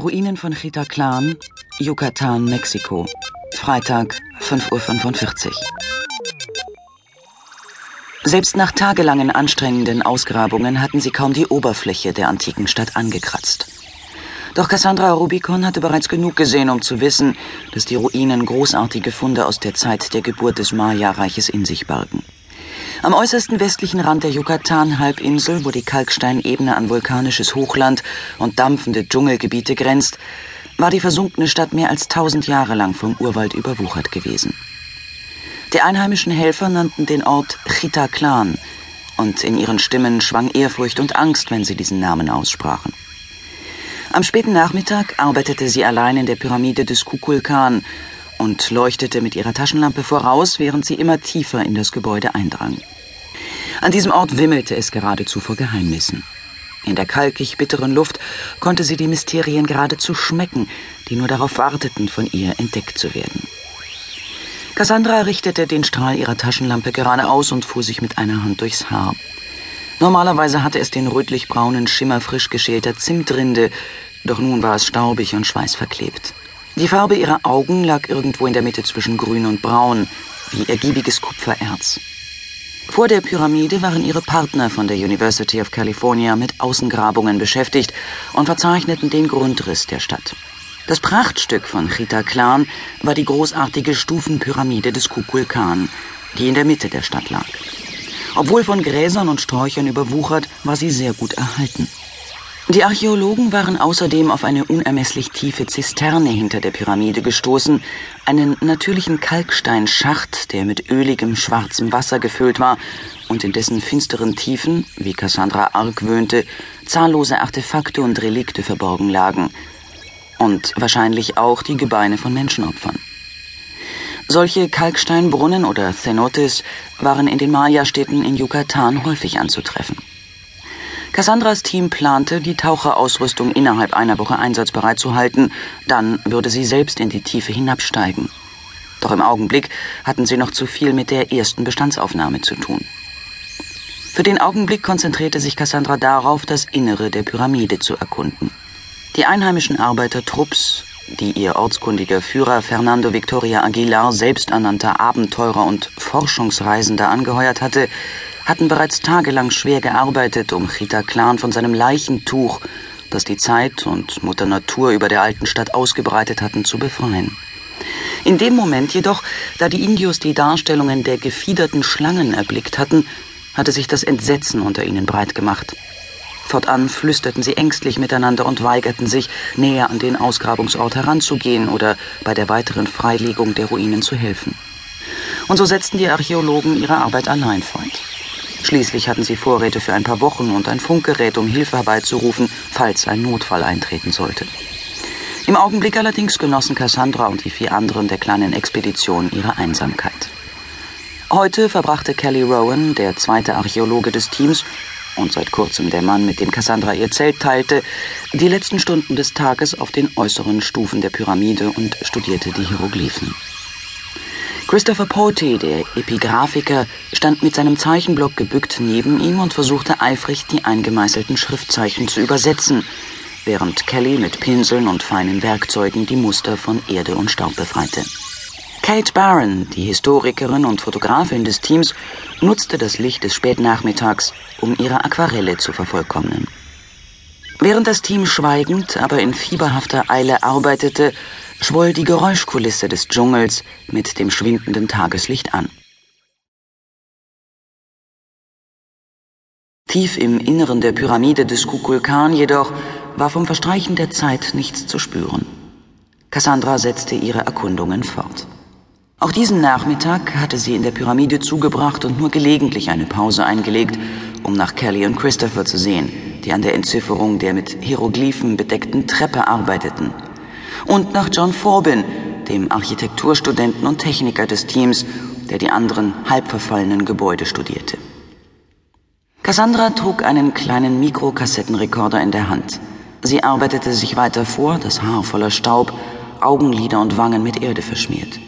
Ruinen von Chitaclan, Yucatan, Mexiko. Freitag, 5.45 Uhr. Selbst nach tagelangen anstrengenden Ausgrabungen hatten sie kaum die Oberfläche der antiken Stadt angekratzt. Doch Cassandra Rubicon hatte bereits genug gesehen, um zu wissen, dass die Ruinen großartige Funde aus der Zeit der Geburt des Maya-Reiches in sich bargen. Am äußersten westlichen Rand der Yucatan-Halbinsel, wo die Kalksteinebene an vulkanisches Hochland und dampfende Dschungelgebiete grenzt, war die versunkene Stadt mehr als tausend Jahre lang vom Urwald überwuchert gewesen. Die einheimischen Helfer nannten den Ort Chitaclan und in ihren Stimmen schwang Ehrfurcht und Angst, wenn sie diesen Namen aussprachen. Am späten Nachmittag arbeitete sie allein in der Pyramide des Kukulkan und leuchtete mit ihrer Taschenlampe voraus, während sie immer tiefer in das Gebäude eindrang. An diesem Ort wimmelte es geradezu vor Geheimnissen. In der kalkig bitteren Luft konnte sie die Mysterien geradezu schmecken, die nur darauf warteten, von ihr entdeckt zu werden. Cassandra richtete den Strahl ihrer Taschenlampe geradeaus und fuhr sich mit einer Hand durchs Haar. Normalerweise hatte es den rötlich-braunen Schimmer frisch geschälter Zimtrinde, doch nun war es staubig und schweißverklebt. Die Farbe ihrer Augen lag irgendwo in der Mitte zwischen grün und braun, wie ergiebiges Kupfererz. Vor der Pyramide waren ihre Partner von der University of California mit Außengrabungen beschäftigt und verzeichneten den Grundriss der Stadt. Das Prachtstück von Chita Klan war die großartige Stufenpyramide des Kukulkan, die in der Mitte der Stadt lag. Obwohl von Gräsern und Sträuchern überwuchert, war sie sehr gut erhalten. Die Archäologen waren außerdem auf eine unermesslich tiefe Zisterne hinter der Pyramide gestoßen, einen natürlichen Kalksteinschacht, der mit öligem schwarzem Wasser gefüllt war und in dessen finsteren Tiefen, wie Cassandra argwöhnte, zahllose Artefakte und Relikte verborgen lagen. Und wahrscheinlich auch die Gebeine von Menschenopfern. Solche Kalksteinbrunnen oder Cenotes waren in den Maya-Städten in Yucatan häufig anzutreffen. Cassandras Team plante, die Taucherausrüstung innerhalb einer Woche einsatzbereit zu halten, dann würde sie selbst in die Tiefe hinabsteigen. Doch im Augenblick hatten sie noch zu viel mit der ersten Bestandsaufnahme zu tun. Für den Augenblick konzentrierte sich Cassandra darauf, das Innere der Pyramide zu erkunden. Die einheimischen Arbeitertrupps, die ihr ortskundiger Führer Fernando Victoria Aguilar, selbsternannter Abenteurer und Forschungsreisender, angeheuert hatte, hatten bereits tagelang schwer gearbeitet, um Chita Clan von seinem Leichentuch, das die Zeit und Mutter Natur über der alten Stadt ausgebreitet hatten, zu befreien. In dem Moment jedoch, da die Indios die Darstellungen der gefiederten Schlangen erblickt hatten, hatte sich das Entsetzen unter ihnen breit gemacht. Fortan flüsterten sie ängstlich miteinander und weigerten sich, näher an den Ausgrabungsort heranzugehen oder bei der weiteren Freilegung der Ruinen zu helfen. Und so setzten die Archäologen ihre Arbeit allein fort. Schließlich hatten sie Vorräte für ein paar Wochen und ein Funkgerät, um Hilfe herbeizurufen, falls ein Notfall eintreten sollte. Im Augenblick allerdings genossen Cassandra und die vier anderen der kleinen Expedition ihre Einsamkeit. Heute verbrachte Kelly Rowan, der zweite Archäologe des Teams und seit kurzem der Mann, mit dem Cassandra ihr Zelt teilte, die letzten Stunden des Tages auf den äußeren Stufen der Pyramide und studierte die Hieroglyphen. Christopher Potey, der Epigraphiker, stand mit seinem Zeichenblock gebückt neben ihm und versuchte eifrig, die eingemeißelten Schriftzeichen zu übersetzen, während Kelly mit Pinseln und feinen Werkzeugen die Muster von Erde und Staub befreite. Kate Barron, die Historikerin und Fotografin des Teams, nutzte das Licht des Spätnachmittags, um ihre Aquarelle zu vervollkommnen. Während das Team schweigend, aber in fieberhafter Eile arbeitete, schwoll die Geräuschkulisse des Dschungels mit dem schwindenden Tageslicht an. Tief im Inneren der Pyramide des Kukulkan jedoch war vom Verstreichen der Zeit nichts zu spüren. Cassandra setzte ihre Erkundungen fort. Auch diesen Nachmittag hatte sie in der Pyramide zugebracht und nur gelegentlich eine Pause eingelegt, um nach Kelly und Christopher zu sehen, die an der Entzifferung der mit Hieroglyphen bedeckten Treppe arbeiteten und nach John Forbin, dem Architekturstudenten und Techniker des Teams, der die anderen halbverfallenen Gebäude studierte. Cassandra trug einen kleinen Mikrokassettenrekorder in der Hand. Sie arbeitete sich weiter vor, das Haar voller Staub, Augenlider und Wangen mit Erde verschmiert.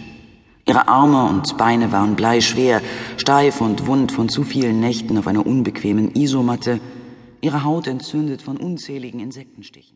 Ihre Arme und Beine waren bleischwer, steif und wund von zu vielen Nächten auf einer unbequemen Isomatte, ihre Haut entzündet von unzähligen Insektenstichen.